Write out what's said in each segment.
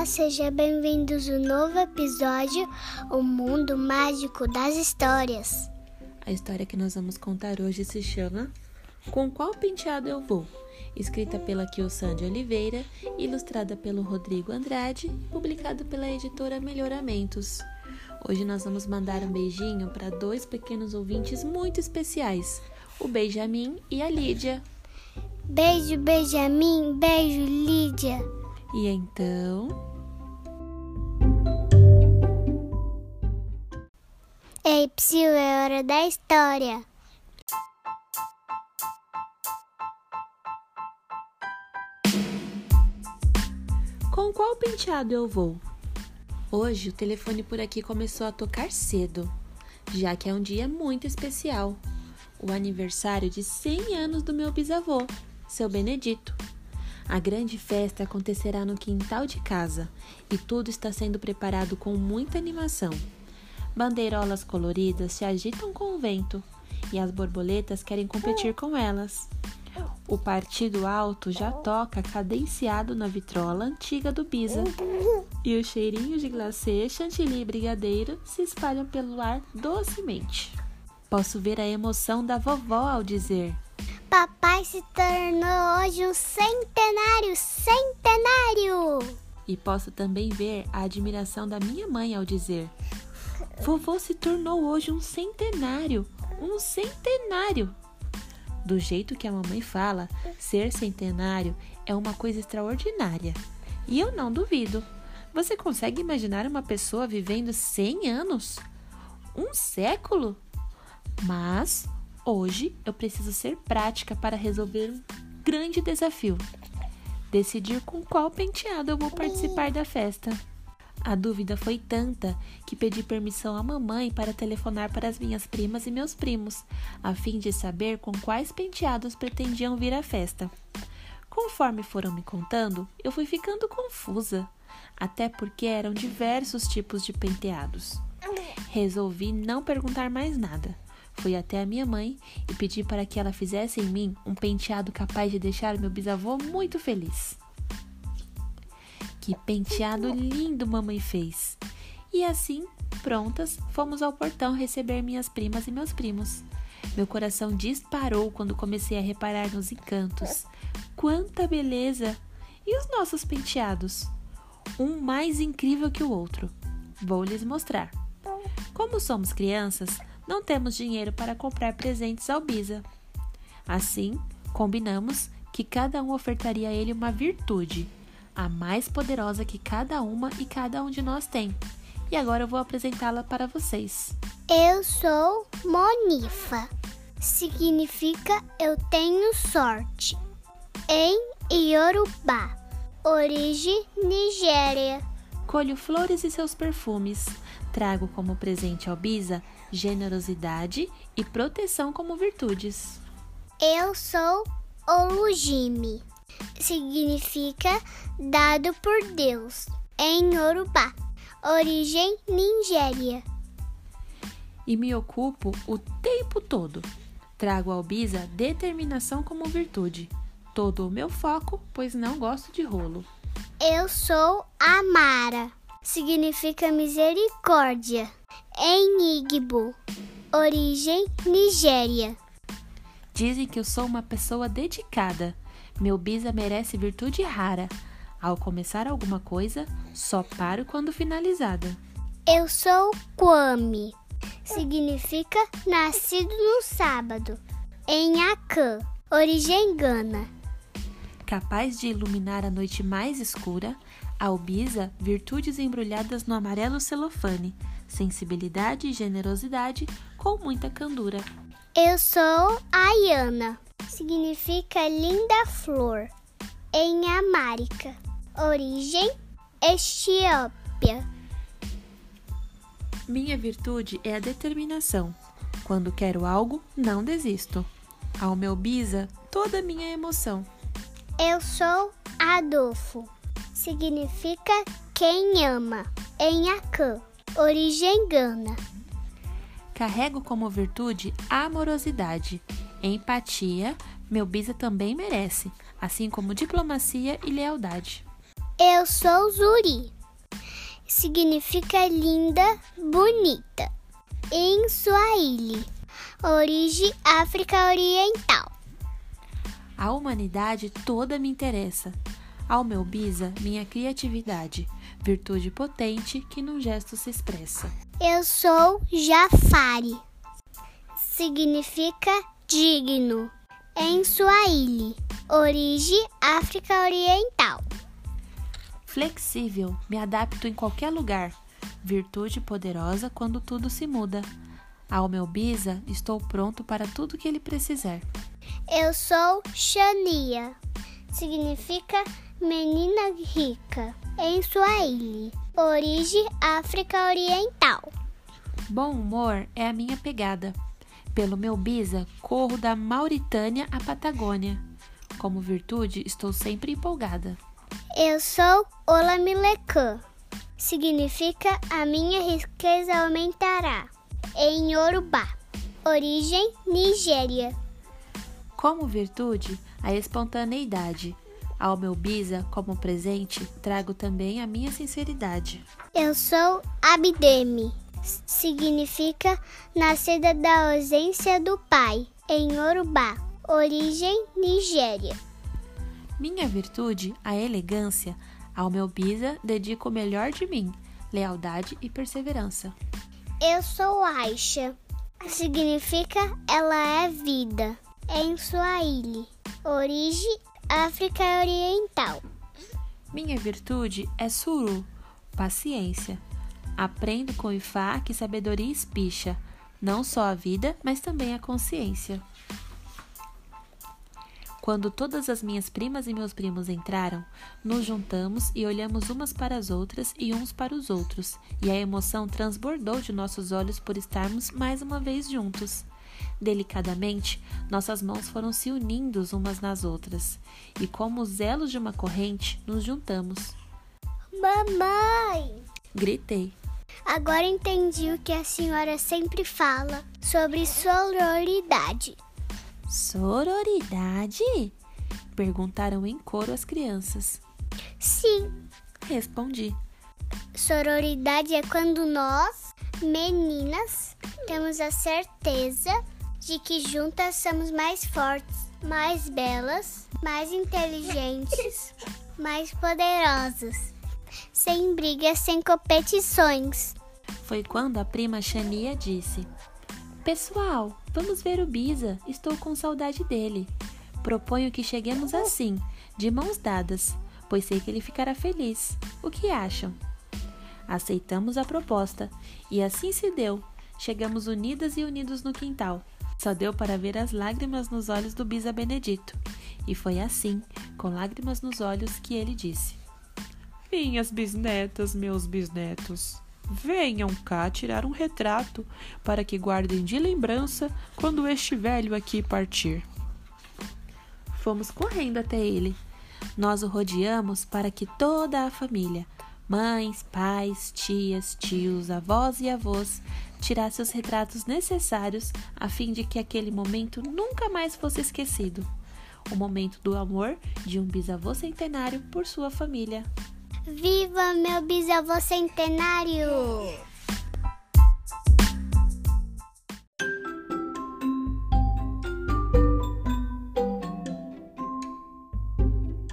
Olá, sejam bem-vindos ao novo episódio O Mundo Mágico das Histórias. A história que nós vamos contar hoje se chama Com Qual Penteado Eu Vou? Escrita pela Kiosande Oliveira, ilustrada pelo Rodrigo Andrade, publicado pela editora Melhoramentos. Hoje nós vamos mandar um beijinho para dois pequenos ouvintes muito especiais, o Benjamin e a Lídia. Beijo, Benjamin, beijo, Lídia. E então. Ei, Psyu, é hora da história. Com qual penteado eu vou? Hoje o telefone por aqui começou a tocar cedo, já que é um dia muito especial o aniversário de 100 anos do meu bisavô, seu Benedito. A grande festa acontecerá no quintal de casa e tudo está sendo preparado com muita animação. Bandeirolas coloridas se agitam com o vento e as borboletas querem competir com elas. O partido alto já toca cadenciado na vitrola antiga do Bisa. E os cheirinhos de glacê, chantilly e brigadeiro se espalham pelo ar docemente. Posso ver a emoção da vovó ao dizer: Papai se tornou hoje um centenário, centenário! E posso também ver a admiração da minha mãe ao dizer: Vovô se tornou hoje um centenário, um centenário! Do jeito que a mamãe fala, ser centenário é uma coisa extraordinária. E eu não duvido. Você consegue imaginar uma pessoa vivendo 100 anos? Um século? Mas hoje eu preciso ser prática para resolver um grande desafio: decidir com qual penteado eu vou participar da festa. A dúvida foi tanta que pedi permissão à mamãe para telefonar para as minhas primas e meus primos, a fim de saber com quais penteados pretendiam vir à festa. Conforme foram me contando, eu fui ficando confusa, até porque eram diversos tipos de penteados. Resolvi não perguntar mais nada. Fui até a minha mãe e pedi para que ela fizesse em mim um penteado capaz de deixar meu bisavô muito feliz. Que penteado lindo mamãe fez! E assim, prontas, fomos ao portão receber minhas primas e meus primos. Meu coração disparou quando comecei a reparar nos encantos. Quanta beleza! E os nossos penteados? Um mais incrível que o outro. Vou lhes mostrar. Como somos crianças, não temos dinheiro para comprar presentes ao Bisa. Assim, combinamos que cada um ofertaria a ele uma virtude, a mais poderosa que cada uma e cada um de nós tem. E agora eu vou apresentá-la para vocês. Eu sou Monifa. Significa eu tenho sorte. Em Yorubá. Origem Nigéria. Colho flores e seus perfumes. Trago como presente ao Bisa generosidade e proteção como virtudes. Eu sou Olujime. Significa dado por Deus em Yorubá. Origem Nigéria. E me ocupo o tempo todo. Trago ao Bisa determinação como virtude. Todo o meu foco, pois não gosto de rolo. Eu sou Amara. Significa misericórdia em Igbo, origem Nigéria. Dizem que eu sou uma pessoa dedicada. Meu bisa merece virtude rara. Ao começar alguma coisa, só paro quando finalizada. Eu sou Kwame. Significa nascido no sábado, em Akan, origem Gana. Capaz de iluminar a noite mais escura, Albisa, virtudes embrulhadas no amarelo celofane, sensibilidade e generosidade com muita candura. Eu sou Ayana, significa linda flor, em América, origem Etiópia. Minha virtude é a determinação. Quando quero algo, não desisto. Ao meu bisa, toda minha emoção. Eu sou Adolfo significa quem ama, em Akan, origem Gana. Carrego como virtude a amorosidade. Empatia, meu bisa também merece, assim como diplomacia e lealdade. Eu sou Zuri. Significa linda, bonita. Em Swahili. Origem África Oriental. A humanidade toda me interessa. Ao meu bisa, minha criatividade, virtude potente que num gesto se expressa. Eu sou Jafari. Significa digno. Em Swahili. Origem África Oriental. Flexível, me adapto em qualquer lugar. Virtude poderosa quando tudo se muda. Ao meu bisa, estou pronto para tudo que ele precisar. Eu sou Shania. Significa menina rica. Em Swahili. Origem África Oriental. Bom humor é a minha pegada. Pelo meu bisa, corro da Mauritânia à Patagônia. Como virtude, estou sempre empolgada. Eu sou Olamilecan. Significa a minha riqueza aumentará. Em Yorubá. Origem Nigéria. Como virtude, a espontaneidade. Ao meu bisa, como presente, trago também a minha sinceridade. Eu sou Abdemi. Significa nascida da ausência do pai. Em Yorubá. Origem Nigéria. Minha virtude, a elegância. Ao meu bisa, dedico o melhor de mim, lealdade e perseverança. Eu sou Aisha. Significa ela é vida. Em Swahili. Origem África Oriental. Minha virtude é suru, paciência. Aprendo com Ifá que sabedoria espicha, não só a vida, mas também a consciência. Quando todas as minhas primas e meus primos entraram, nos juntamos e olhamos umas para as outras e uns para os outros, e a emoção transbordou de nossos olhos por estarmos mais uma vez juntos. Delicadamente, nossas mãos foram se unindo umas nas outras, e como os elos de uma corrente, nos juntamos. Mamãe! Gritei. Agora entendi o que a senhora sempre fala sobre sororidade. Sororidade? Perguntaram em coro as crianças. Sim, Respondi. sororidade é quando nós, meninas, temos a certeza de que juntas somos mais fortes, mais belas, mais inteligentes, mais poderosas. Sem brigas, sem competições. Foi quando a prima Xania disse: Pessoal, vamos ver o Bisa. Estou com saudade dele. Proponho que cheguemos assim, de mãos dadas, pois sei que ele ficará feliz. O que acham? Aceitamos a proposta e assim se deu. Chegamos unidas e unidos no quintal. Só deu para ver as lágrimas nos olhos do Bisa Benedito. E foi assim, com lágrimas nos olhos, que ele disse: Minhas bisnetas, meus bisnetos, venham cá tirar um retrato para que guardem de lembrança quando este velho aqui partir. Fomos correndo até ele. Nós o rodeamos para que toda a família, mães, pais, tias, tios, avós e avós, tirasse os retratos necessários a fim de que aquele momento nunca mais fosse esquecido. O momento do amor de um bisavô centenário por sua família. Viva meu bisavô centenário!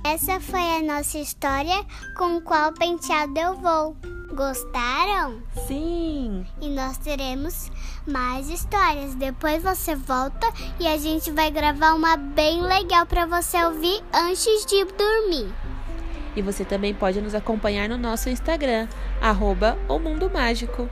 Essa foi a nossa história com qual penteado eu vou. Gostaram? Sim! E nós teremos mais histórias. Depois você volta e a gente vai gravar uma bem legal para você ouvir antes de dormir. E você também pode nos acompanhar no nosso Instagram, arroba o Mundo Mágico.